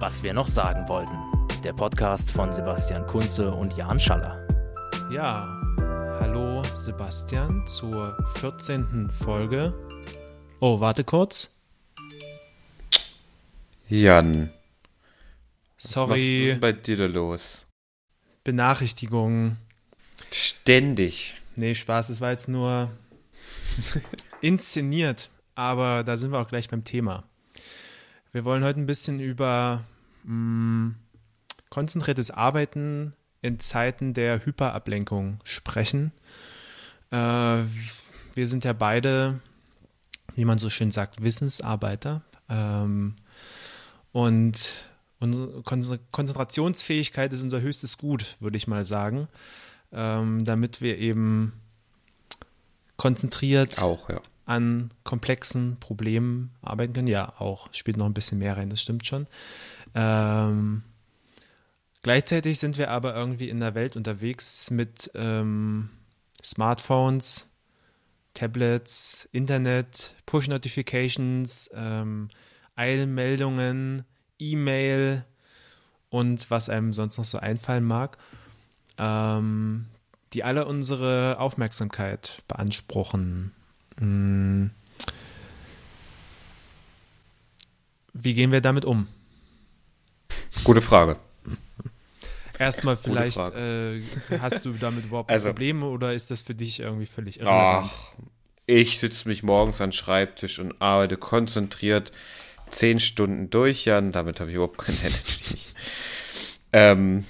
Was wir noch sagen wollten. Der Podcast von Sebastian Kunze und Jan Schaller. Ja, hallo Sebastian zur 14. Folge. Oh, warte kurz. Jan. Sorry. Was ist denn bei dir da los? Benachrichtigung. Ständig. Nee, Spaß, es war jetzt nur inszeniert, aber da sind wir auch gleich beim Thema. Wir wollen heute ein bisschen über mh, mm, konzentriertes Arbeiten in Zeiten der Hyperablenkung sprechen. Äh, wir sind ja beide, wie man so schön sagt, Wissensarbeiter. Ähm, und unsere Konzentrationsfähigkeit ist unser höchstes Gut, würde ich mal sagen ähm, damit wir eben konzentriert auch, ja. An komplexen Problemen arbeiten können. Ja, auch spielt noch ein bisschen mehr rein, das stimmt schon. Ähm, gleichzeitig sind wir aber irgendwie in der Welt unterwegs mit ähm, Smartphones, Tablets, Internet, Push-Notifications, ähm, Eilmeldungen, E-Mail und was einem sonst noch so einfallen mag ähm, die alle unsere Aufmerksamkeit beanspruchen. Hm. Wie gehen wir damit um? Gute Frage. Erstmal vielleicht, äh, hast du damit überhaupt also, Probleme oder ist das für dich irgendwie völlig irrelevant? Ach, ich sitze mich morgens an den Schreibtisch und arbeite konzentriert zehn Stunden durch, Jan. Damit habe ich überhaupt kein Energy. ähm,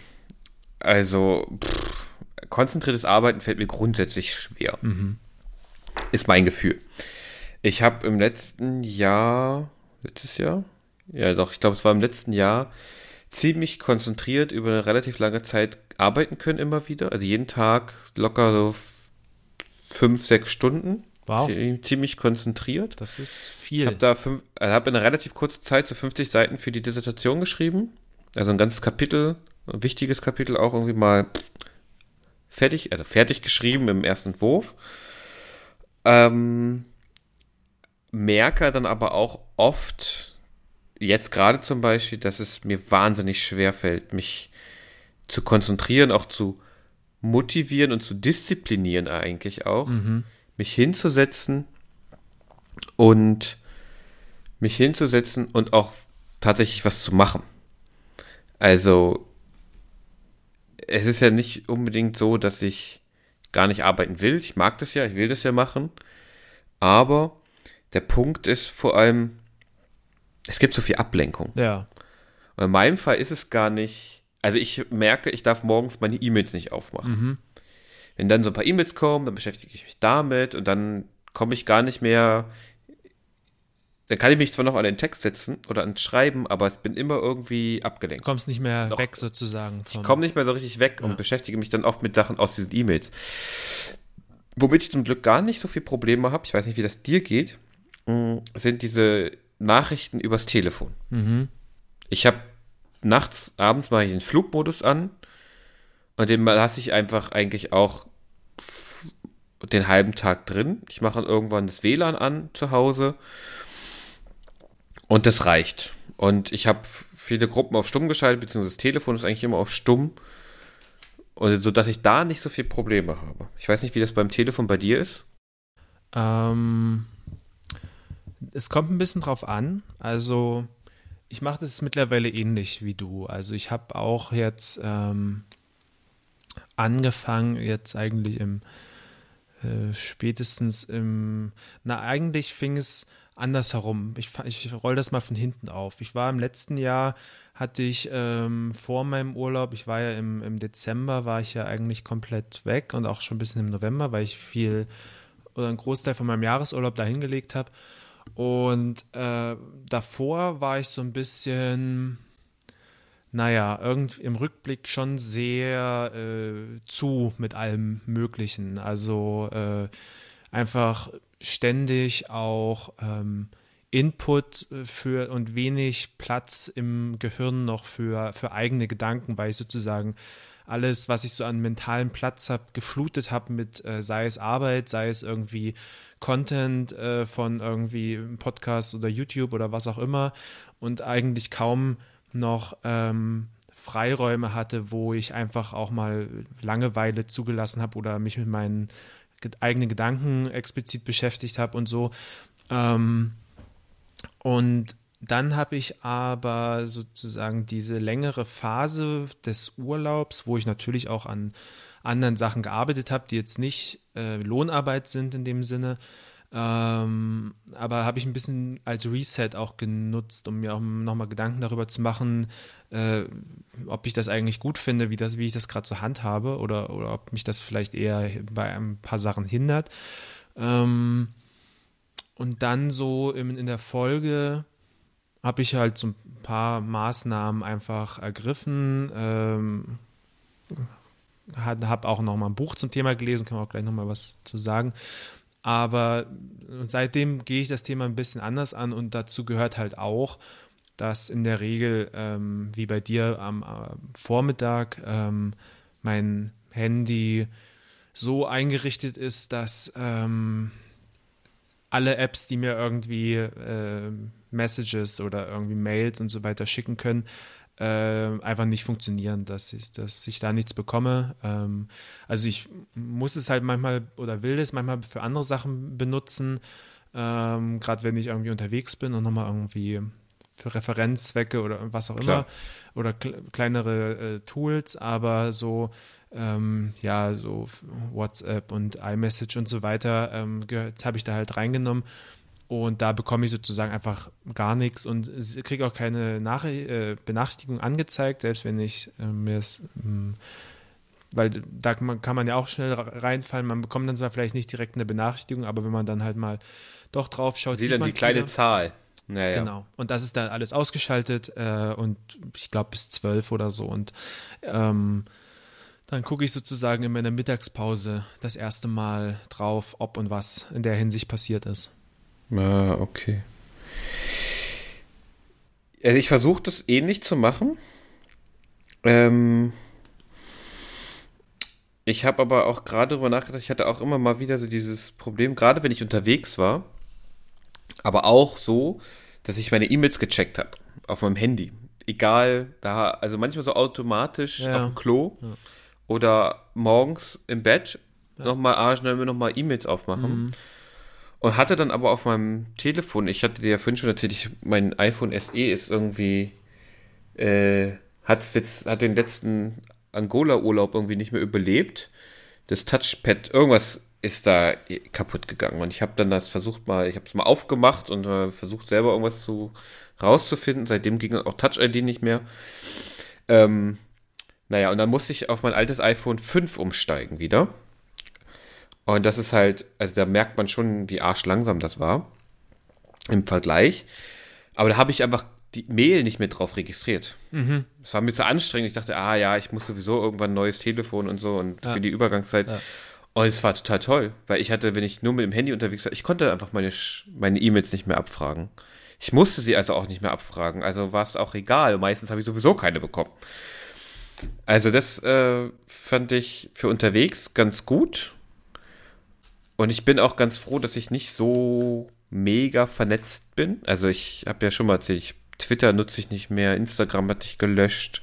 also, pff, konzentriertes Arbeiten fällt mir grundsätzlich schwer. Mhm. Ist mein Gefühl. Ich habe im letzten Jahr, letztes Jahr? Ja, doch, ich glaube, es war im letzten Jahr ziemlich konzentriert über eine relativ lange Zeit arbeiten können immer wieder. Also jeden Tag locker so fünf, sechs Stunden. Wow. Ziemlich konzentriert. Das ist viel. Habe da fünf, also habe in einer relativ kurzen Zeit so 50 Seiten für die Dissertation geschrieben. Also ein ganzes Kapitel ein wichtiges Kapitel auch irgendwie mal fertig, also fertig geschrieben im ersten Entwurf. Ähm, merke dann aber auch oft, jetzt gerade zum Beispiel, dass es mir wahnsinnig schwer fällt, mich zu konzentrieren, auch zu motivieren und zu disziplinieren eigentlich auch, mhm. mich hinzusetzen und mich hinzusetzen und auch tatsächlich was zu machen. Also es ist ja nicht unbedingt so, dass ich gar nicht arbeiten will. Ich mag das ja, ich will das ja machen. Aber der Punkt ist vor allem, es gibt so viel Ablenkung. Ja. Und in meinem Fall ist es gar nicht, also ich merke, ich darf morgens meine E-Mails nicht aufmachen. Mhm. Wenn dann so ein paar E-Mails kommen, dann beschäftige ich mich damit und dann komme ich gar nicht mehr dann kann ich mich zwar noch an den Text setzen oder ans Schreiben, aber ich bin immer irgendwie abgelenkt. Du kommst nicht mehr noch, weg sozusagen. ich komme nicht mehr so richtig weg ja. und beschäftige mich dann oft mit Sachen aus diesen E-Mails. Womit ich zum Glück gar nicht so viele Probleme habe, ich weiß nicht, wie das dir geht, mm, sind diese Nachrichten übers Telefon. Mhm. Ich habe nachts, abends mache ich den Flugmodus an und den lasse ich einfach eigentlich auch den halben Tag drin. Ich mache dann irgendwann das WLAN an zu Hause und das reicht. Und ich habe viele Gruppen auf stumm geschaltet, beziehungsweise das Telefon ist eigentlich immer auf stumm. Und so dass ich da nicht so viele Probleme habe. Ich weiß nicht, wie das beim Telefon bei dir ist. Ähm, es kommt ein bisschen drauf an. Also, ich mache das mittlerweile ähnlich wie du. Also, ich habe auch jetzt ähm, angefangen, jetzt eigentlich im äh, spätestens im, na, eigentlich fing es andersherum. Ich, ich roll das mal von hinten auf. Ich war im letzten Jahr, hatte ich ähm, vor meinem Urlaub, ich war ja im, im Dezember, war ich ja eigentlich komplett weg und auch schon ein bisschen im November, weil ich viel oder einen Großteil von meinem Jahresurlaub dahingelegt habe. Und äh, davor war ich so ein bisschen, naja, irgendwie im Rückblick schon sehr äh, zu mit allem Möglichen. Also äh, einfach ständig auch ähm, Input für und wenig Platz im Gehirn noch für, für eigene Gedanken, weil ich sozusagen alles, was ich so an mentalem Platz habe, geflutet habe mit, äh, sei es Arbeit, sei es irgendwie Content äh, von irgendwie Podcast oder YouTube oder was auch immer und eigentlich kaum noch ähm, Freiräume hatte, wo ich einfach auch mal Langeweile zugelassen habe oder mich mit meinen eigenen Gedanken explizit beschäftigt habe und so. Ähm, und dann habe ich aber sozusagen diese längere Phase des Urlaubs, wo ich natürlich auch an anderen Sachen gearbeitet habe, die jetzt nicht äh, Lohnarbeit sind in dem Sinne. Ähm, aber habe ich ein bisschen als Reset auch genutzt, um mir auch nochmal Gedanken darüber zu machen, äh, ob ich das eigentlich gut finde, wie, das, wie ich das gerade so handhabe oder, oder ob mich das vielleicht eher bei ein paar Sachen hindert. Ähm, und dann so in, in der Folge habe ich halt so ein paar Maßnahmen einfach ergriffen. Ähm, habe auch noch mal ein Buch zum Thema gelesen, kann man auch gleich noch mal was zu sagen. Aber seitdem gehe ich das Thema ein bisschen anders an und dazu gehört halt auch, dass in der Regel, ähm, wie bei dir am äh, Vormittag, ähm, mein Handy so eingerichtet ist, dass ähm, alle Apps, die mir irgendwie äh, Messages oder irgendwie Mails und so weiter schicken können, äh, einfach nicht funktionieren, dass ich, dass ich da nichts bekomme. Ähm, also ich muss es halt manchmal oder will es manchmal für andere Sachen benutzen, ähm, gerade wenn ich irgendwie unterwegs bin und nochmal irgendwie für Referenzzwecke oder was auch Klar. immer oder kleinere äh, Tools, aber so ähm, ja, so WhatsApp und iMessage und so weiter, ähm, habe ich da halt reingenommen. Und da bekomme ich sozusagen einfach gar nichts und kriege auch keine Nach äh, Benachrichtigung angezeigt, selbst wenn ich äh, mir es, ähm, weil da kann man ja auch schnell reinfallen. Man bekommt dann zwar vielleicht nicht direkt eine Benachrichtigung, aber wenn man dann halt mal doch drauf schaut, sieht, sieht dann die kleine wieder. Zahl. Naja. Genau. Und das ist dann alles ausgeschaltet äh, und ich glaube bis zwölf oder so. Und ähm, dann gucke ich sozusagen in meiner Mittagspause das erste Mal drauf, ob und was in der Hinsicht passiert ist. Ah, okay. Also ich versuche das ähnlich zu machen. Ähm, ich habe aber auch gerade darüber nachgedacht, ich hatte auch immer mal wieder so dieses Problem, gerade wenn ich unterwegs war, aber auch so, dass ich meine E-Mails gecheckt habe auf meinem Handy. Egal, da, also manchmal so automatisch ja. auf dem Klo ja. oder morgens im Bett ja. nochmal, ah, schnell nochmal E-Mails aufmachen. Mhm. Und hatte dann aber auf meinem Telefon, ich hatte dir ja vorhin schon erzählt, ich, mein iPhone SE ist irgendwie, äh, hat jetzt, hat den letzten Angola-Urlaub irgendwie nicht mehr überlebt. Das Touchpad, irgendwas ist da kaputt gegangen. Und ich habe dann das versucht mal, ich habe es mal aufgemacht und äh, versucht selber irgendwas zu rauszufinden. Seitdem ging auch Touch ID nicht mehr. Ähm, naja, und dann musste ich auf mein altes iPhone 5 umsteigen wieder. Und das ist halt, also da merkt man schon, wie arschlangsam das war im Vergleich. Aber da habe ich einfach die Mail nicht mehr drauf registriert. Mhm. Das war mir zu anstrengend. Ich dachte, ah ja, ich muss sowieso irgendwann ein neues Telefon und so und ja. für die Übergangszeit. Ja. Und es war total toll, weil ich hatte, wenn ich nur mit dem Handy unterwegs war, ich konnte einfach meine meine E-Mails nicht mehr abfragen. Ich musste sie also auch nicht mehr abfragen. Also war es auch egal. Meistens habe ich sowieso keine bekommen. Also das äh, fand ich für unterwegs ganz gut. Und ich bin auch ganz froh, dass ich nicht so mega vernetzt bin. Also ich habe ja schon mal erzählt, Twitter nutze ich nicht mehr, Instagram hatte ich gelöscht.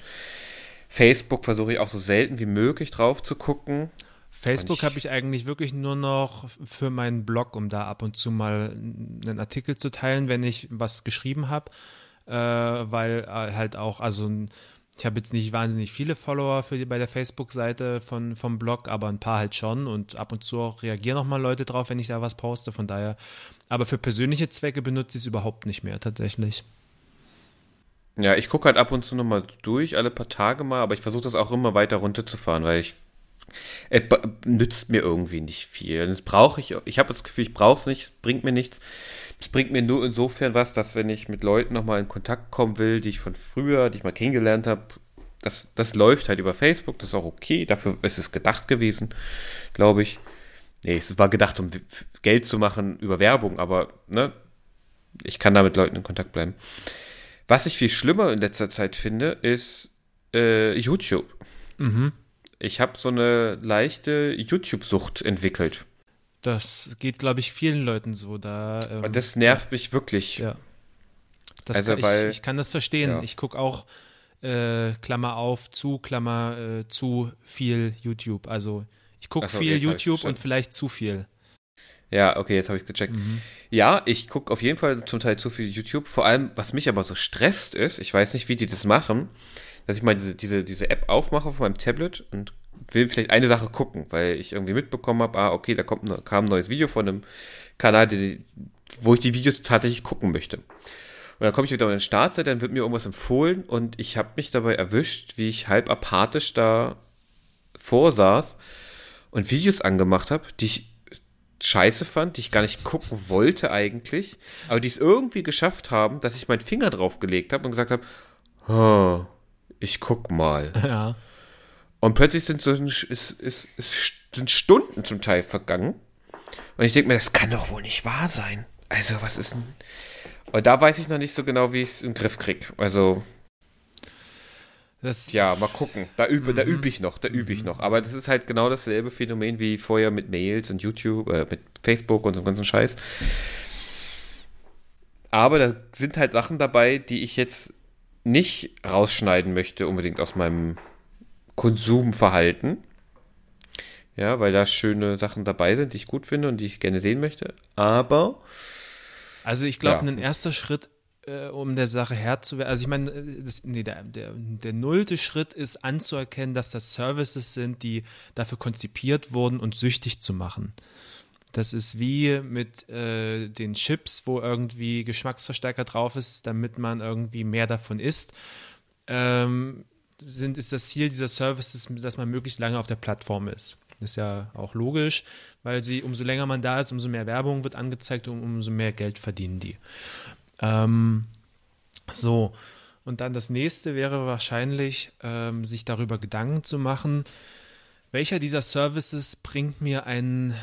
Facebook versuche ich auch so selten wie möglich drauf zu gucken. Facebook habe ich eigentlich wirklich nur noch für meinen Blog, um da ab und zu mal einen Artikel zu teilen, wenn ich was geschrieben habe, äh, weil äh, halt auch, also ein ich habe jetzt nicht wahnsinnig viele Follower für die, bei der Facebook-Seite von, vom Blog, aber ein paar halt schon und ab und zu auch reagieren nochmal Leute drauf, wenn ich da was poste. Von daher, aber für persönliche Zwecke benutze ich es überhaupt nicht mehr tatsächlich. Ja, ich gucke halt ab und zu nochmal durch, alle paar Tage mal, aber ich versuche das auch immer weiter runterzufahren, weil ich es nützt mir irgendwie nicht viel. Das brauche ich, ich habe das Gefühl, ich brauche es nicht, es bringt mir nichts. Es bringt mir nur insofern was, dass wenn ich mit Leuten nochmal in Kontakt kommen will, die ich von früher, die ich mal kennengelernt habe, das, das läuft halt über Facebook, das ist auch okay, dafür ist es gedacht gewesen, glaube ich. Nee, es war gedacht, um Geld zu machen über Werbung, aber ne, ich kann da mit Leuten in Kontakt bleiben. Was ich viel schlimmer in letzter Zeit finde, ist äh, YouTube. Mhm. Ich habe so eine leichte YouTube-Sucht entwickelt. Das geht, glaube ich, vielen Leuten so. Da, ähm, das nervt mich wirklich. Ja. Das Also, kann, weil- ich, ich kann das verstehen. ja. Ich gucke auch äh, Klammer auf, zu, Klammer äh, zu viel YouTube. Also ich gucke so, viel YouTube und vielleicht zu viel. Ja, okay, jetzt habe ich gecheckt. Ja, ich gucke auf jeden Fall zum Teil zu viel YouTube. Vor allem, was mich aber so stresst ist, ich weiß nicht, wie die das machen, dass ich mal diese, diese, diese App aufmache auf meinem Tablet und will vielleicht eine Sache gucken, weil ich irgendwie mitbekommen habe, ah, okay, da kommt, ne- kam ein neues Video von einem Kanal, die, wo ich die Videos tatsächlich gucken möchte. Und dann komme ich wieder auf den Startseite, dann wird mir irgendwas empfohlen und ich habe mich dabei erwischt, wie ich halb apathisch da vorsaß und Videos angemacht habe, die ich scheiße fand, die ich gar nicht gucken wollte eigentlich, aber die es irgendwie geschafft haben, dass ich meinen Finger drauf gelegt habe und gesagt habe, oh, ich guck mal. Ja. Und plötzlich sind so ist, ist, sind Stunden zum Teil vergangen. Und ich denke mir, das kann doch wohl nicht wahr sein. Also, was ist denn. Und da weiß ich noch nicht so genau, wie ich es in den Griff kriege. Also, Das, ja, mal gucken. Da übe, da übe ich noch, da übe ich noch. Aber das ist halt genau dasselbe Phänomen wie vorher mit Mails und YouTube, äh, mit Facebook und so einem ganzen Scheiß. Aber da sind halt Sachen dabei, die ich jetzt nicht rausschneiden möchte, unbedingt aus meinem Konsumverhalten. Ja, weil da schöne Sachen dabei sind, die ich gut finde und die ich gerne sehen möchte. Aber Also ich glaube, Ja. ein erster Schritt, äh, um der Sache Herr zu werden, also ich meine, äh, nee, der, der, der nullte Schritt ist anzuerkennen, dass das Services sind, die dafür konzipiert wurden, uns süchtig zu machen. Das ist wie mit äh, den Chips, wo irgendwie Geschmacksverstärker drauf ist, damit man irgendwie mehr davon isst. Ähm, sind, ist das Ziel dieser Services, dass man möglichst lange auf der Plattform ist. Ist ja auch logisch, weil sie, umso länger man da ist, umso mehr Werbung wird angezeigt und umso mehr Geld verdienen die. Ähm, so, und dann das nächste wäre wahrscheinlich, ähm, sich darüber Gedanken zu machen, welcher dieser Services bringt mir einen,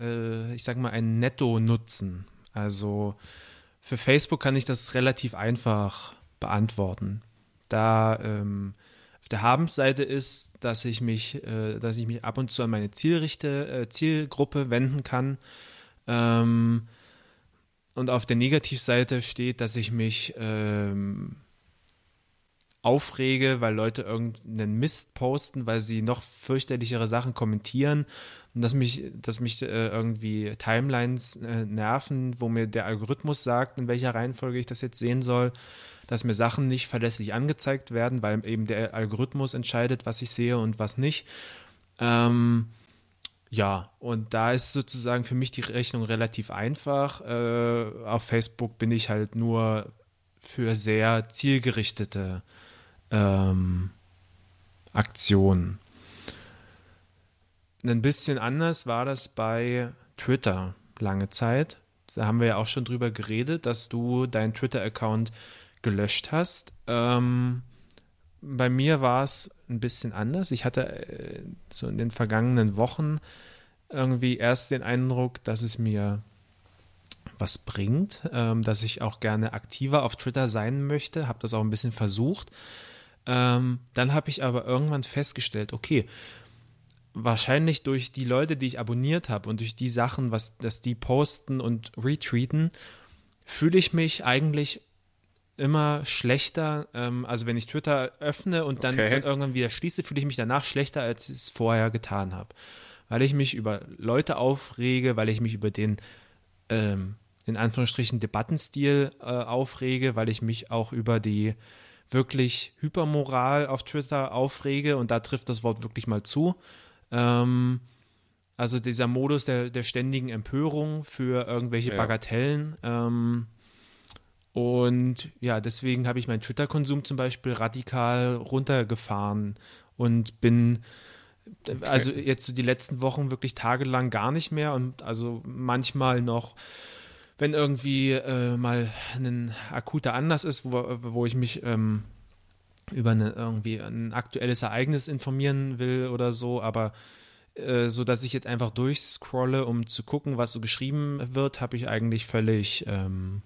äh, ich sag mal, einen Netto-Nutzen. Also für Facebook kann ich das relativ einfach beantworten. Da ähm, auf der Habensseite ist, dass ich mich, äh, dass ich mich ab und zu an meine Zielrichte, äh, Zielgruppe wenden kann. Ähm, und auf der Negativseite steht, dass ich mich ähm, aufrege, weil Leute irgendeinen Mist posten, weil sie noch fürchterlichere Sachen kommentieren und dass mich, dass mich äh, irgendwie Timelines äh, nerven, wo mir der Algorithmus sagt, in welcher Reihenfolge ich das jetzt sehen soll, dass mir Sachen nicht verlässlich angezeigt werden, weil eben der Algorithmus entscheidet, was ich sehe und was nicht. Ähm, ja, und da ist sozusagen für mich die Rechnung relativ einfach. Äh, auf Facebook bin ich halt nur für sehr zielgerichtete ähm, Aktionen. Ein bisschen anders war das bei Twitter lange Zeit. Da haben wir ja auch schon drüber geredet, dass du deinen Twitter-Account gelöscht hast. Ähm, bei mir war es ein bisschen anders. Ich hatte äh, so in den vergangenen Wochen irgendwie erst den Eindruck, dass es mir was bringt, ähm, dass ich auch gerne aktiver auf Twitter sein möchte, habe das auch ein bisschen versucht. Ähm, dann habe ich aber irgendwann festgestellt, okay, wahrscheinlich durch die Leute, die ich abonniert habe und durch die Sachen, was dass die posten und retweeten, fühle ich mich eigentlich immer schlechter. Ähm, also wenn ich Twitter öffne und dann Okay. irgendwann wieder schließe, fühle ich mich danach schlechter, als ich es vorher getan habe. Weil ich mich über Leute aufrege, weil ich mich über den ähm, in Anführungsstrichen Debattenstil äh, aufrege, weil ich mich auch über die wirklich Hypermoral auf Twitter aufrege und da trifft das Wort wirklich mal zu. Ähm, also dieser Modus der, der ständigen Empörung für irgendwelche Ja. Bagatellen. Ähm, und ja, deswegen habe ich meinen Twitter-Konsum zum Beispiel radikal runtergefahren und bin also jetzt so die letzten Wochen wirklich tagelang gar nicht mehr und also manchmal noch, wenn irgendwie äh, mal ein akuter Anlass ist, wo, wo ich mich ähm, über eine, irgendwie ein aktuelles Ereignis informieren will oder so, aber äh, so dass ich jetzt einfach durchscrolle, um zu gucken, was so geschrieben wird, habe ich eigentlich völlig ähm,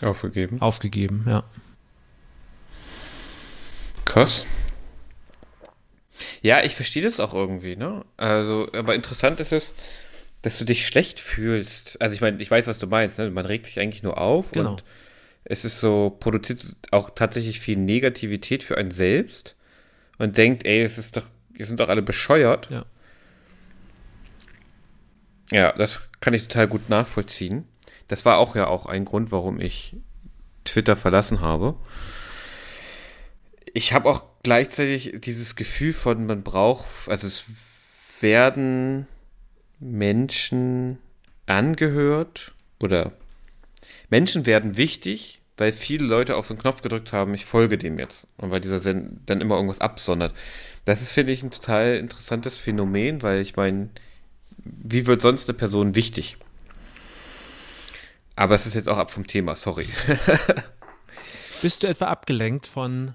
aufgegeben. aufgegeben, ja. Krass. Ja, ich verstehe das auch irgendwie, ne? Also, aber interessant ist es, dass du dich schlecht fühlst. Also ich meine, ich weiß, was du meinst, ne? Man regt sich eigentlich nur auf Genau. und es ist so, produziert auch tatsächlich viel Negativität für einen selbst und denkt, ey, es ist doch, wir sind doch alle bescheuert. Ja. Ja, das kann ich total gut nachvollziehen. Das war auch ja auch ein Grund, warum ich Twitter verlassen habe. Ich habe auch gleichzeitig dieses Gefühl von, man braucht, also es werden Menschen angehört oder Menschen werden wichtig, weil viele Leute auf so einen Knopf gedrückt haben, ich folge dem jetzt. Und weil dieser Send dann immer irgendwas absondert. Das ist, finde ich, ein total interessantes Phänomen, weil ich meine, wie wird sonst eine Person wichtig? Aber es ist jetzt auch ab vom Thema, sorry. Bist du etwa abgelenkt von.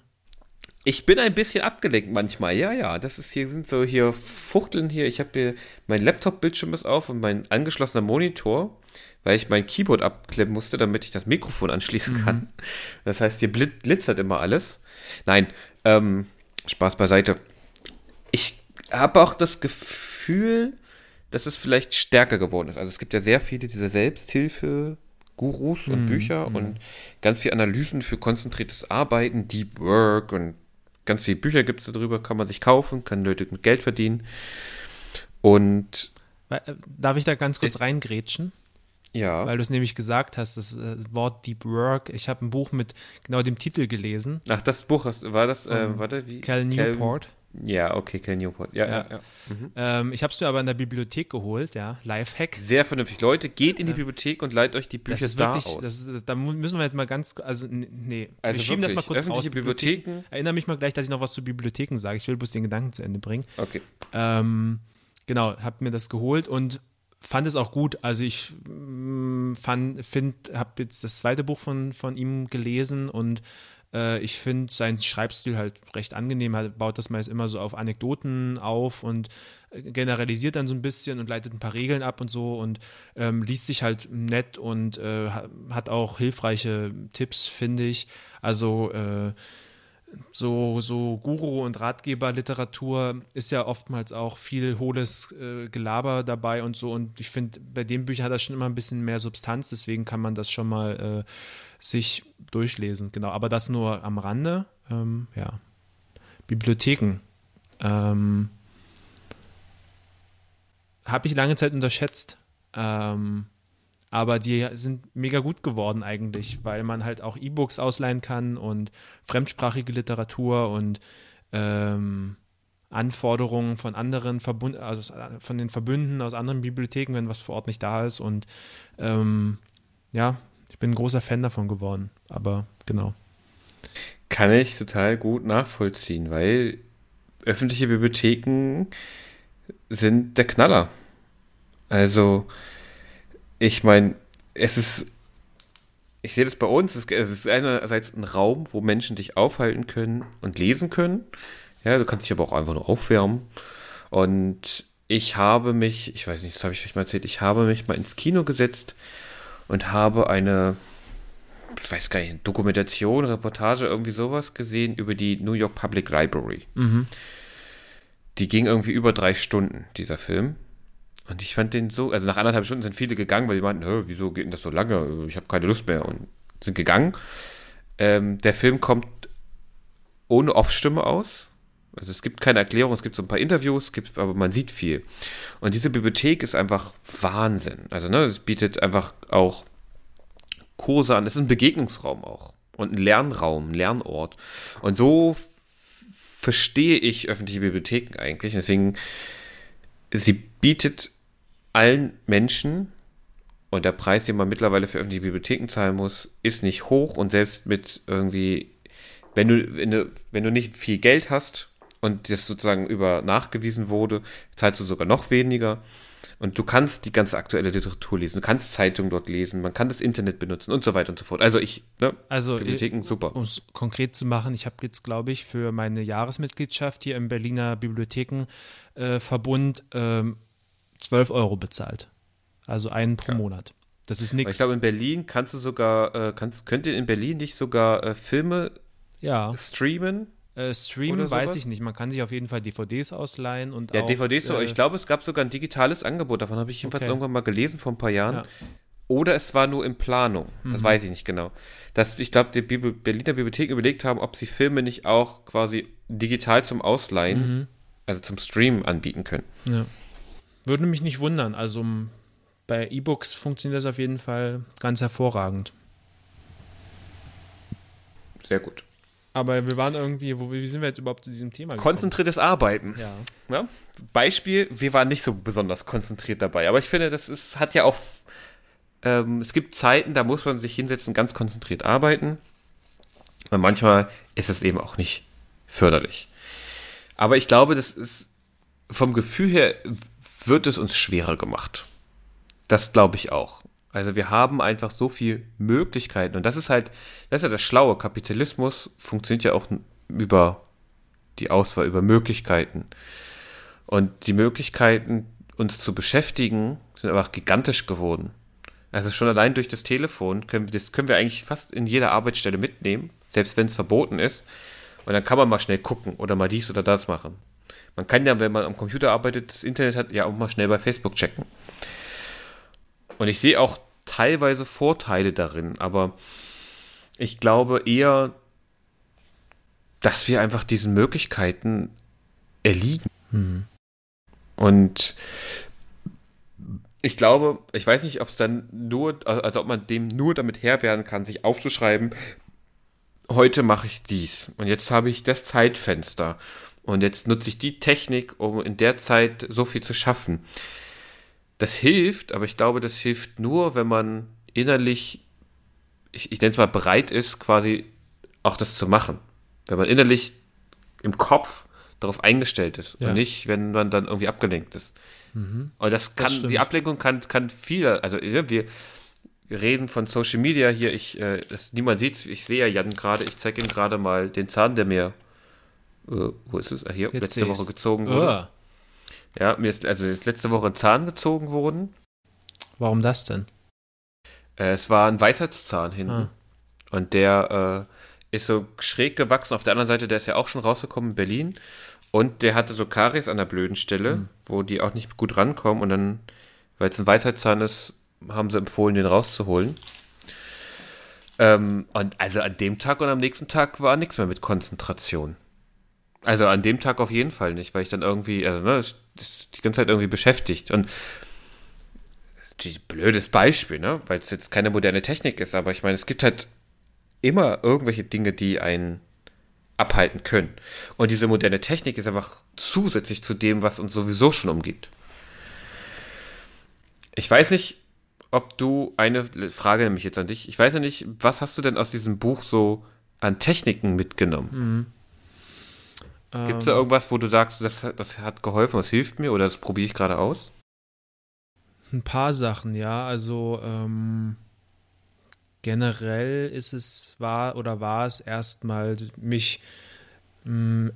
Ich bin ein bisschen abgelenkt manchmal, ja, ja. Das ist hier, sind so hier Fuchteln hier. Ich habe hier, mein Laptop-Bildschirm ist auf und mein angeschlossener Monitor, weil ich mein Keyboard abklemmen musste, damit ich das Mikrofon anschließen kann. Das heißt, hier glitzert immer alles. Nein, ähm, Spaß beiseite. Ich habe auch das Gefühl, dass es vielleicht stärker geworden ist. Also es gibt ja sehr viele dieser Selbsthilfe-Gurus und Bücher und ganz viele Analysen für konzentriertes Arbeiten, Deep Work und ganz viele Bücher gibt es darüber, kann man sich kaufen, kann Leute mit Geld verdienen. Und äh, Darf ich da ganz kurz reingrätschen? ja, Weil du es nämlich gesagt hast, das äh, Wort Deep Work. Ich habe ein Buch mit genau dem Titel gelesen. ach, das Buch war das, äh, warte, wie? Cal Newport. Ja, okay, Cal Newport. Ja, ja, Ja. ja. Ähm, ich habe es mir aber in der Bibliothek geholt, ja. Lifehack. Sehr vernünftig. Leute, geht in die Bibliothek und leiht euch die Bücher Das ist da wirklich, aus. das ist, da müssen wir jetzt mal ganz, also nee, Also wir schieben das mal wirklich, kurz öffentliche Bibliotheken. Erinnere mich mal gleich, dass ich noch was zu Bibliotheken sage. Ich will bloß den Gedanken zu Ende bringen. okay. Ähm, genau, habe mir das geholt und fand es auch gut. Also ich mm, fand, finde, habe jetzt das zweite Buch von, von ihm gelesen und äh, ich finde seinen Schreibstil halt recht angenehm. Er baut das meist immer so auf Anekdoten auf und äh, generalisiert dann so ein bisschen und leitet ein paar Regeln ab und so und ähm, liest sich halt nett und äh, ha- hat auch hilfreiche Tipps, finde ich. Also äh, so, so Guru- und Ratgeberliteratur ist ja oftmals auch viel hohles äh, Gelaber dabei und so. Und ich finde, bei den Büchern hat das schon immer ein bisschen mehr Substanz, deswegen kann man das schon mal äh, sich durchlesen. Genau, aber das nur am Rande. Ähm, ja. Bibliotheken. Ähm, Habe ich lange Zeit unterschätzt. Ähm, aber die sind mega gut geworden eigentlich, weil man halt auch E-Books ausleihen kann und fremdsprachige Literatur und ähm, Anforderungen von anderen Verbund, also von den Verbünden aus anderen Bibliotheken, wenn was vor Ort nicht da ist. Und ähm, ja, ich bin ein großer Fan davon geworden. Aber genau. Kann ich total gut nachvollziehen, weil öffentliche Bibliotheken sind der Knaller. Also, ich meine, es ist, ich sehe das bei uns, es ist einerseits ein Raum, wo Menschen dich aufhalten können und lesen können. Ja, du kannst dich aber auch einfach nur aufwärmen. Und ich habe mich, ich weiß nicht, das habe ich euch mal erzählt, ich habe mich mal ins Kino gesetzt und habe eine, ich weiß gar nicht, Dokumentation, Reportage, irgendwie sowas gesehen über die New York Public Library. Die ging irgendwie über drei Stunden, dieser Film. Und ich fand den so, also nach anderthalb Stunden sind viele gegangen, weil die meinten, "Hä, wieso geht denn das so lange? Ich habe keine Lust mehr und sind gegangen. Ähm, der Film kommt ohne Off-Stimme aus. Also es gibt keine Erklärung, es gibt so ein paar Interviews, gibt, aber man sieht viel. Und diese Bibliothek ist einfach Wahnsinn. Also ne, es bietet einfach auch Kurse an. Es ist ein Begegnungsraum auch und ein Lernraum, ein Lernort. Und so verstehe ich öffentliche Bibliotheken eigentlich. Deswegen, sie bietet allen Menschen und der Preis, den man mittlerweile für öffentliche Bibliotheken zahlen muss, ist nicht hoch und selbst mit irgendwie, wenn du, wenn du, wenn du nicht viel Geld hast und das sozusagen über nachgewiesen wurde, zahlst du sogar noch weniger. Und du kannst die ganze aktuelle Literatur lesen, du kannst Zeitungen dort lesen, man kann das Internet benutzen und so weiter und so fort. Also ich, ne, Also, Bibliotheken super. Um es konkret zu machen, ich habe jetzt, glaube ich, für meine Jahresmitgliedschaft hier im Berliner Bibliothekenverbund ähm, 12 Euro bezahlt. Also einen pro Monat. Das ist nichts. Ich glaube, in Berlin kannst du sogar, äh, kannst, könnt ihr in Berlin nicht sogar äh, Filme Ja, streamen? äh, streamen weiß ich nicht. Man kann sich auf jeden Fall DVDs ausleihen und Ja, auch, DVDs, äh, ich glaube, es gab sogar ein digitales Angebot, davon habe ich jedenfalls Okay. irgendwann mal gelesen vor ein paar Jahren. Ja. oder es war nur in Planung. Das Mhm. weiß ich nicht genau. Dass, ich glaube, die Bibel, Berliner Bibliothek überlegt haben, ob sie Filme nicht auch quasi digital zum Ausleihen, Mhm. also zum Streamen anbieten können. Ja. Würde mich nicht wundern. Also bei E-Books funktioniert das auf jeden Fall ganz hervorragend. Sehr gut. Aber wir waren irgendwie, wo, wie sind wir jetzt überhaupt zu diesem Thema gekommen? Konzentriertes Arbeiten. Ja. Ne? Beispiel, wir waren nicht so besonders konzentriert dabei, aber ich finde, das ist, hat ja auch, ähm, es gibt Zeiten, da muss man sich hinsetzen und ganz konzentriert arbeiten. Und manchmal ist es eben auch nicht förderlich. Aber ich glaube, das ist vom Gefühl her wird es uns schwerer gemacht. Das glaube ich auch. Also wir haben einfach so viele Möglichkeiten und das ist halt, das ist ja das Schlaue. Kapitalismus funktioniert ja auch über die Auswahl, über Möglichkeiten. Und die Möglichkeiten, uns zu beschäftigen, sind einfach gigantisch geworden. Also schon allein durch das Telefon können wir, das können wir eigentlich fast in jeder Arbeitsstelle mitnehmen, selbst wenn es verboten ist. Und dann kann man mal schnell gucken oder mal dies oder das machen. Man kann ja, wenn man am Computer arbeitet, das Internet hat, ja auch mal schnell bei Facebook checken. Und ich sehe auch teilweise Vorteile darin, aber ich glaube eher, dass wir einfach diesen Möglichkeiten erliegen. Und ich glaube, ich weiß nicht, ob es dann nur, also ob man dem nur damit Herr werden kann, sich aufzuschreiben, heute mache ich dies und jetzt habe ich das Zeitfenster und jetzt nutze ich die Technik, um in der Zeit so viel zu schaffen. Das hilft, aber ich glaube, das hilft nur, wenn man innerlich, ich, ich nenne es mal, bereit ist, quasi auch das zu machen. Wenn man innerlich im Kopf darauf eingestellt ist Ja. und nicht, wenn man dann irgendwie abgelenkt ist. Und das kann, stimmt. die Ablenkung kann, kann viel, also ja, wir reden von Social Media hier, ich, äh, das, niemand sieht ich sehe ja Jan gerade, ich zeige ihm gerade mal den Zahn, der mir, äh, wo ist es? Ah, hier, Jetzt letzte. Woche gezogen wurde. Oh, Ja, mir ist also ist letzte Woche ein Zahn gezogen worden. warum das denn? Äh, es war ein Weisheitszahn hinten. Ah. Und der äh, ist so schräg gewachsen. Auf der anderen Seite, der ist ja auch schon rausgekommen in Berlin. Und der hatte so Karies an der blöden Stelle, Hm. wo die auch nicht gut rankommen. Und dann, weil es ein Weisheitszahn ist, haben sie empfohlen, den rauszuholen. Ähm, und also an dem Tag und am nächsten Tag war nichts mehr mit Konzentration. Also an dem Tag auf jeden Fall nicht, weil ich dann irgendwie, also ne, die ganze Zeit irgendwie beschäftigt. Und blödes Beispiel, ne? Weil es jetzt keine moderne Technik ist, aber ich meine, es gibt halt immer irgendwelche Dinge, die einen abhalten können. Und diese moderne Technik ist einfach zusätzlich zu dem, was uns sowieso schon umgibt. Ich weiß nicht, ob du eine Frage nämlich jetzt an dich. Ich weiß ja nicht, was hast du denn aus diesem Buch so an Techniken mitgenommen? Gibt es da Ähm, irgendwas, wo du sagst, das, hat- das hat geholfen, das hilft mir oder das probiere ich gerade aus? Ein paar Sachen, ja. Also ähm, generell ist es, war oder war es erstmal, mich mh,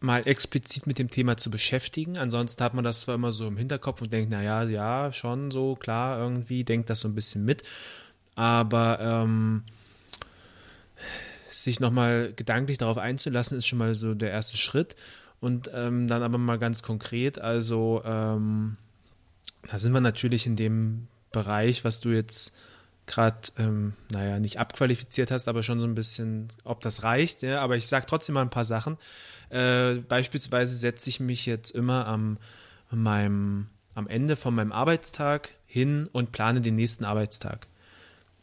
mal explizit mit dem Thema zu beschäftigen. Ansonsten hat man das zwar immer so im Hinterkopf und denkt, naja, ja, schon so, klar, irgendwie, denkt das so ein bisschen mit. Aber ähm, sich nochmal gedanklich darauf einzulassen, ist schon mal so der erste Schritt. Und ähm, dann aber mal ganz konkret, also ähm, da sind wir natürlich in dem Bereich, was du jetzt gerade, ähm, naja, nicht abqualifiziert hast, aber schon so ein bisschen, ob das reicht. Ja? Aber ich sage trotzdem mal ein paar Sachen. Äh, beispielsweise setze ich mich jetzt immer am, meinem, am Ende von meinem Arbeitstag hin und plane den nächsten Arbeitstag.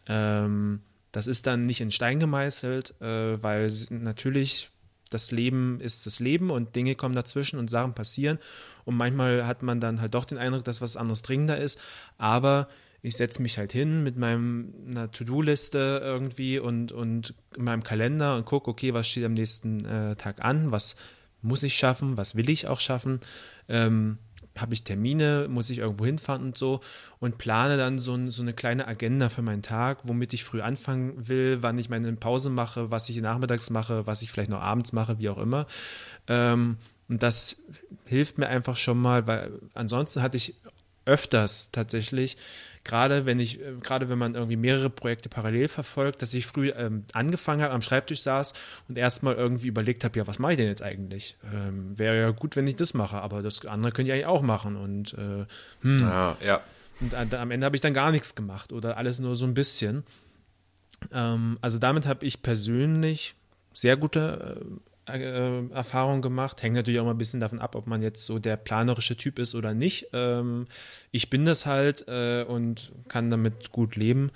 Ähm, das ist dann nicht in Stein gemeißelt, äh, weil natürlich das Leben ist das Leben und Dinge kommen dazwischen und Sachen passieren. Und manchmal hat man dann halt doch den Eindruck, dass was anderes dringender ist. Aber ich setze mich halt hin mit meinem einer To-Do-Liste irgendwie und, und in meinem Kalender und gucke, okay, was steht am nächsten äh, Tag an, was muss ich schaffen, was will ich auch schaffen. Ähm, habe ich Termine, muss ich irgendwo hinfahren und so und plane dann so, so eine kleine Agenda für meinen Tag, womit ich früh anfangen will, wann ich meine Pause mache, was ich nachmittags mache, was ich vielleicht noch abends mache, wie auch immer. Ähm, und das hilft mir einfach schon mal, weil ansonsten hatte ich öfters tatsächlich, gerade wenn ich, äh, gerade wenn man irgendwie mehrere Projekte parallel verfolgt, dass ich früh ähm, angefangen habe, am Schreibtisch saß und erstmal irgendwie überlegt habe, ja, was mache ich denn jetzt eigentlich? Ähm, Wäre ja gut, wenn ich das mache, aber das andere könnte ich eigentlich auch machen. Und äh, hm, Ja, ja. Und am Ende habe ich dann gar nichts gemacht oder alles nur so ein bisschen. Ähm, also damit habe ich persönlich sehr gute äh, Erfahrungen gemacht. Hängt natürlich auch mal ein bisschen davon ab, ob man jetzt so der planerische Typ ist oder nicht. Ähm, ich bin das halt äh, und kann damit gut leben.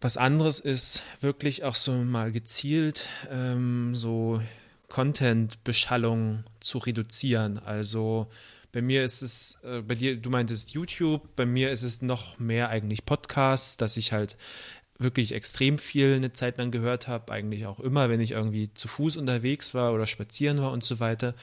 Was anderes ist wirklich auch so mal gezielt ähm, so Content-Beschallung zu reduzieren. Also bei mir ist es, äh, bei dir, du meintest YouTube, bei mir ist es noch mehr eigentlich Podcasts, dass ich halt wirklich extrem viel eine Zeit lang gehört habe, eigentlich auch immer, wenn ich irgendwie zu Fuß unterwegs war oder spazieren war und so weiter.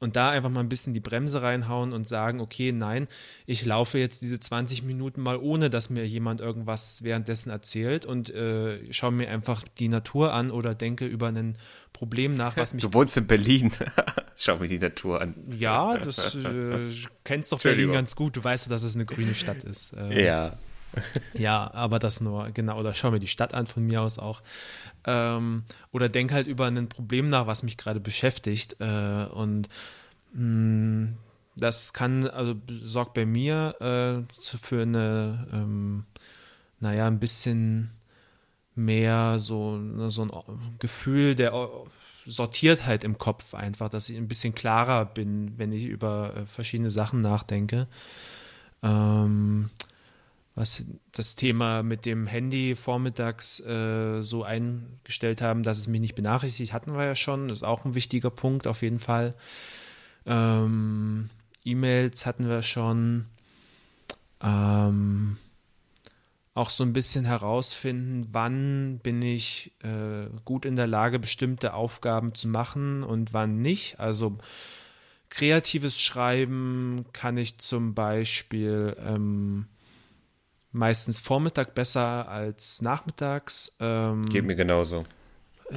Und da einfach mal ein bisschen die Bremse reinhauen und sagen, okay, nein, ich laufe jetzt diese 20 Minuten mal ohne, dass mir jemand irgendwas währenddessen erzählt und äh, schaue mir einfach die Natur an oder denke über ein Problem nach, was mich. Du wohnst in Berlin. Schau mir die Natur an. Ja, das äh, kennst doch Berlin ganz gut. Du weißt, dass es eine grüne Stadt ist. Äh, ja. Ja, aber das nur, genau, oder schau mir die Stadt an von mir aus auch. Ähm, oder denk halt über ein Problem nach, was mich gerade beschäftigt. Äh, und mh, mm, das kann, also sorgt bei mir äh, für eine, ähm, naja, ein bisschen mehr so, so ein Gefühl der Sortiertheit im Kopf einfach, dass ich ein bisschen klarer bin, wenn ich über äh, verschiedene Sachen nachdenke. Ähm, was das Thema mit dem Handy vormittags äh, so eingestellt haben, dass es mich nicht benachrichtigt, hatten wir ja schon. Das ist auch ein wichtiger Punkt auf jeden Fall. Ähm, E-Mails hatten wir schon. Ähm, auch so ein bisschen herausfinden, wann bin ich äh, gut in der Lage, bestimmte Aufgaben zu machen und wann nicht. Also kreatives Schreiben kann ich zum Beispiel ähm, meistens Vormittag besser als nachmittags. Ähm, Geht mir genauso.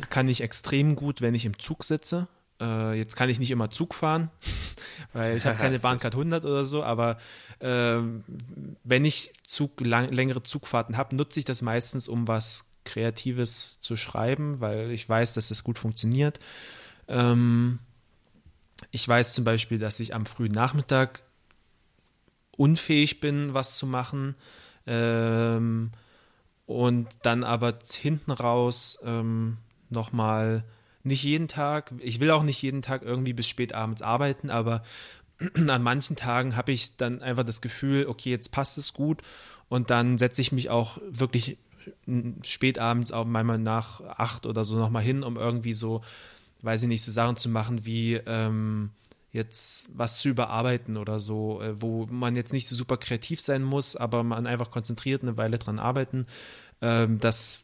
Kann ich extrem gut, wenn ich im Zug sitze. Äh, jetzt kann ich nicht immer Zug fahren, weil ich habe keine Bahncard 100 oder so, aber äh, wenn ich Zug, lang, längere Zugfahrten habe, nutze ich das meistens, um was Kreatives zu schreiben, weil ich weiß, dass das gut funktioniert. Ähm, ich weiß zum Beispiel, dass ich am frühen Nachmittag unfähig bin, was zu machen. Ähm, und dann aber hinten raus ähm, nochmal nicht jeden Tag, ich will auch nicht jeden Tag irgendwie bis spät abends arbeiten, aber an manchen Tagen habe ich dann einfach das Gefühl, okay, jetzt passt es gut. Und dann setze ich mich auch wirklich spät abends auch manchmal nach acht oder so nochmal hin, um irgendwie so, weiß ich nicht, so Sachen zu machen wie ähm, jetzt was zu überarbeiten oder so, äh, wo man jetzt nicht so super kreativ sein muss, aber man einfach konzentriert eine Weile dran arbeiten. Ähm, das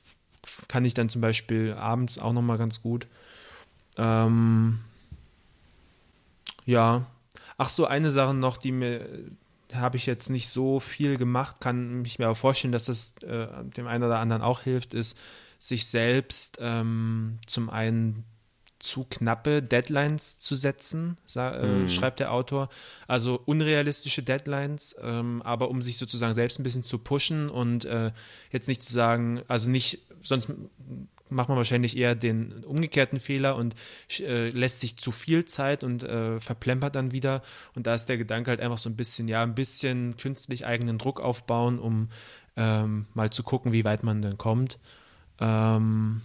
kann ich dann zum Beispiel abends auch nochmal ganz gut. Ähm, ja. Ach so, eine Sache noch, die mir habe ich jetzt nicht so viel gemacht, kann mich mir aber vorstellen, dass das äh, dem einen oder anderen auch hilft, ist, sich selbst ähm, zum einen zu knappe Deadlines zu setzen, äh, mhm. schreibt der Autor. Also unrealistische Deadlines, ähm, aber um sich sozusagen selbst ein bisschen zu pushen und äh, jetzt nicht zu sagen, also nicht, sonst macht man wahrscheinlich eher den umgekehrten Fehler und äh, lässt sich zu viel Zeit und äh, verplempert dann wieder. Und da ist der Gedanke halt einfach so ein bisschen, ja, ein bisschen künstlich eigenen Druck aufbauen, um ähm, mal zu gucken, wie weit man denn kommt. Ähm,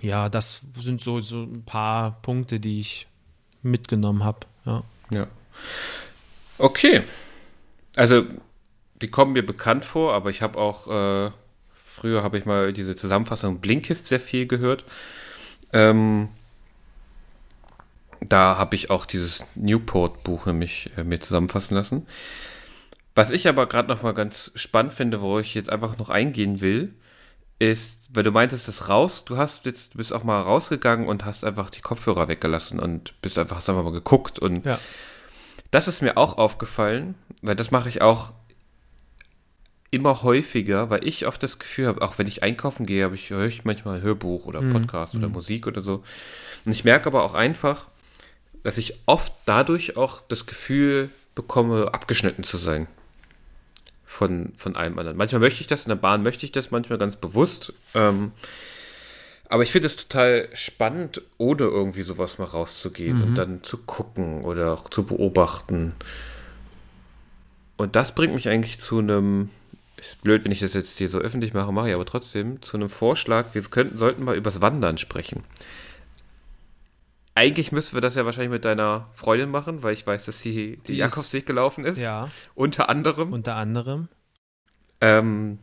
ja, das sind so, so ein paar Punkte, die ich mitgenommen habe. Ja. ja. Okay. Also, die kommen mir bekannt vor, aber ich habe auch, äh, früher habe ich mal diese Zusammenfassung Blinkist sehr viel gehört. Ähm, da habe ich auch dieses Newport-Buch nämlich äh, mir zusammenfassen lassen. Was ich aber gerade noch mal ganz spannend finde, wo ich jetzt einfach noch eingehen will, ist, weil du meintest, das raus, du hast jetzt, du bist auch mal rausgegangen und hast einfach die Kopfhörer weggelassen und bist einfach, hast einfach mal geguckt und ja. das ist mir auch aufgefallen, weil das mache ich auch immer häufiger, weil ich oft das Gefühl habe, auch wenn ich einkaufen gehe, habe ich, höre ich manchmal ein Hörbuch oder mhm. Podcast mhm. oder Musik oder so. Und ich merke aber auch einfach, dass ich oft dadurch auch das Gefühl bekomme, abgeschnitten zu sein von, von allem anderen. Manchmal möchte ich das, in der Bahn möchte ich das, manchmal ganz bewusst. Ähm, aber ich finde es total spannend, ohne irgendwie sowas mal rauszugehen mhm. und dann zu gucken oder auch zu beobachten. Und das bringt mich eigentlich zu einem, ist blöd, wenn ich das jetzt hier so öffentlich mache, mache ich aber trotzdem, zu einem Vorschlag, wir könnten, sollten mal übers Wandern sprechen. Eigentlich müssten wir das ja wahrscheinlich mit deiner Freundin machen, weil ich weiß, dass sie Die die Jakobsweg gelaufen ist. Ja, Unter anderem. unter anderem. Ähm,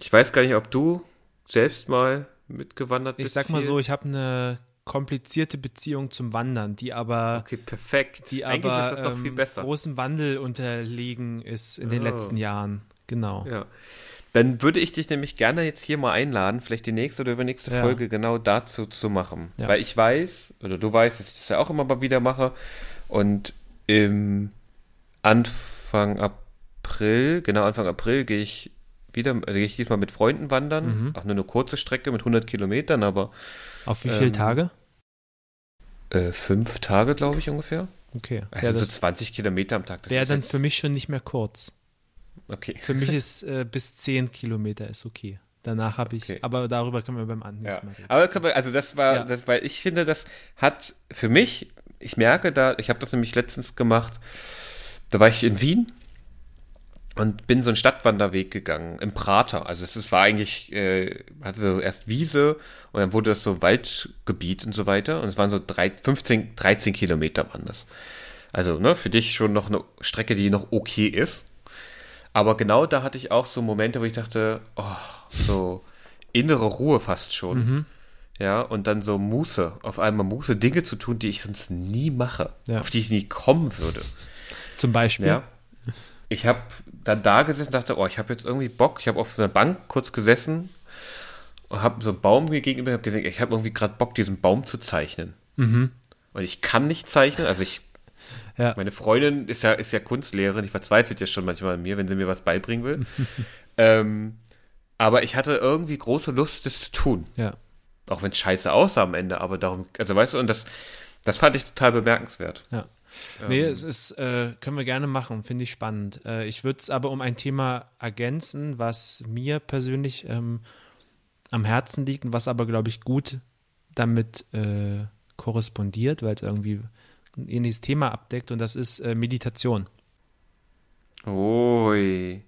ich weiß gar nicht, ob du selbst mal mitgewandert bist. Ich sag mal viel. so, ich habe eine komplizierte Beziehung zum Wandern, die aber, Okay, perfekt. die Eigentlich aber ist das doch viel ähm, besser. großem Wandel unterlegen ist in den Oh. letzten Jahren. Genau. Ja. Dann würde ich dich nämlich gerne jetzt hier mal einladen, vielleicht die nächste oder übernächste Ja. Folge genau dazu zu machen. Ja. Weil ich weiß, oder du weißt, dass ich das ja auch immer mal wieder mache. Und im Anfang April, genau Anfang April, gehe ich wieder, also gehe ich diesmal mit Freunden wandern. Mhm. Auch nur eine kurze Strecke mit 100 Kilometern, aber Auf wie viele Ähm, Tage? äh, fünf Tage, glaube ich, ungefähr. Okay. Also Ja, so das 20 Kilometer am Tag. wäre dann jetzt- für mich schon nicht mehr kurz. Okay. Für mich ist äh, bis 10 Kilometer ist okay. Danach habe ich, Okay. aber darüber können wir beim Ja. nächsten Mal reden. Aber können wir, also das war, Ja. das, weil ich finde, das hat für mich, ich merke da, ich habe das nämlich letztens gemacht, da war ich in Wien und bin so einen Stadtwanderweg gegangen im Prater. Also es ist- war eigentlich, äh, hatte so erst Wiese und dann wurde das so Waldgebiet und so weiter und es waren so drei, 15, 13 Kilometer waren das. Also ne, für dich schon noch eine Strecke, die noch okay ist. Aber genau da hatte ich auch so Momente, wo ich dachte, oh, so innere Ruhe fast schon. Mhm. Ja, und dann so Muße, auf einmal Muße, Dinge zu tun, die ich sonst nie mache, Ja. auf die ich nie kommen würde. Zum Beispiel. Ja. Ich habe dann da gesessen und dachte, oh, ich habe jetzt irgendwie Bock. Ich habe auf einer Bank kurz gesessen und habe so einen Baum mir gegenüber hab gesehen, ich habe irgendwie gerade Bock, diesen Baum zu zeichnen. Mhm. Und ich kann nicht zeichnen, also ich Ja. meine Freundin ist ja, ist ja Kunstlehrerin, die verzweifelt ja schon manchmal an mir, wenn sie mir was beibringen will. ähm, aber ich hatte irgendwie große Lust, das zu tun. ja. Auch wenn es scheiße aussah am Ende, aber darum, also weißt du, und das, das fand ich total bemerkenswert. Ja. Nee, Ähm, es ist, äh, können wir gerne machen, finde ich spannend. Äh, ich würde es aber um ein Thema ergänzen, was mir persönlich ähm, am Herzen liegt und was aber, glaube ich, gut damit äh, korrespondiert, weil es irgendwie ein ähnliches Thema abdeckt und das ist äh, Meditation. Ui.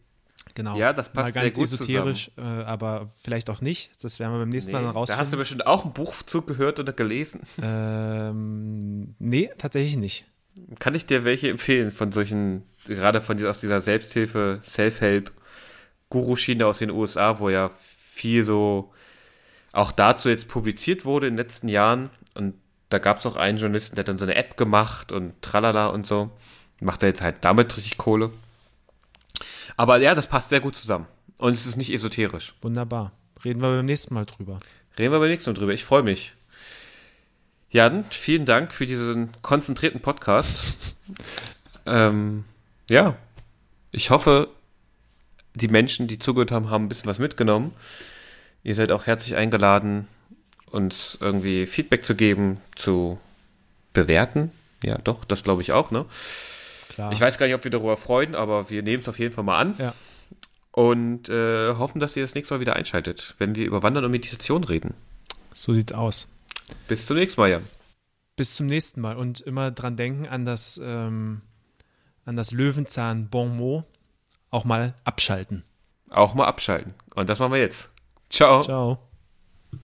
Genau. Ja, das passt Mal sehr ganz gut esoterisch, äh, aber vielleicht auch nicht. Das werden wir beim nächsten Nee, Mal dann da hast du rausfinden. bestimmt auch ein Buch zugehört oder gelesen. ähm, nee, tatsächlich nicht. Kann ich dir welche empfehlen von solchen, gerade von dieser, aus dieser Selbsthilfe, Self-Help, Guru-Schiene aus den USA, wo ja viel so auch dazu jetzt publiziert wurde in den letzten Jahren. Und da gab es auch einen Journalisten, der hat dann so eine App gemacht und tralala und so. Macht er jetzt halt damit richtig Kohle. Aber ja, das passt sehr gut zusammen. Und es ist nicht esoterisch. Wunderbar. Reden wir beim nächsten Mal drüber. Reden wir beim nächsten Mal drüber. Ich freue mich. Jan, vielen Dank für diesen konzentrierten Podcast. ähm, ja, ich hoffe, die Menschen, die zugehört haben, haben ein bisschen was mitgenommen. Ihr seid auch herzlich eingeladen, uns irgendwie Feedback zu geben, zu bewerten. Ja, doch, das glaube ich auch, ne? Klar. Ich weiß gar nicht, ob wir darüber freuen, aber wir nehmen es auf jeden Fall mal an. Ja. Und äh, hoffen, dass ihr das nächste Mal wieder einschaltet, wenn wir über Wandern und Meditation reden. So sieht's aus. Bis zum nächsten Mal, Jan. Bis zum nächsten Mal und immer dran denken an das, ähm, an das Löwenzahn Bon mot. Auch mal abschalten. Auch mal abschalten. Und das machen wir jetzt. Ciao. Ciao.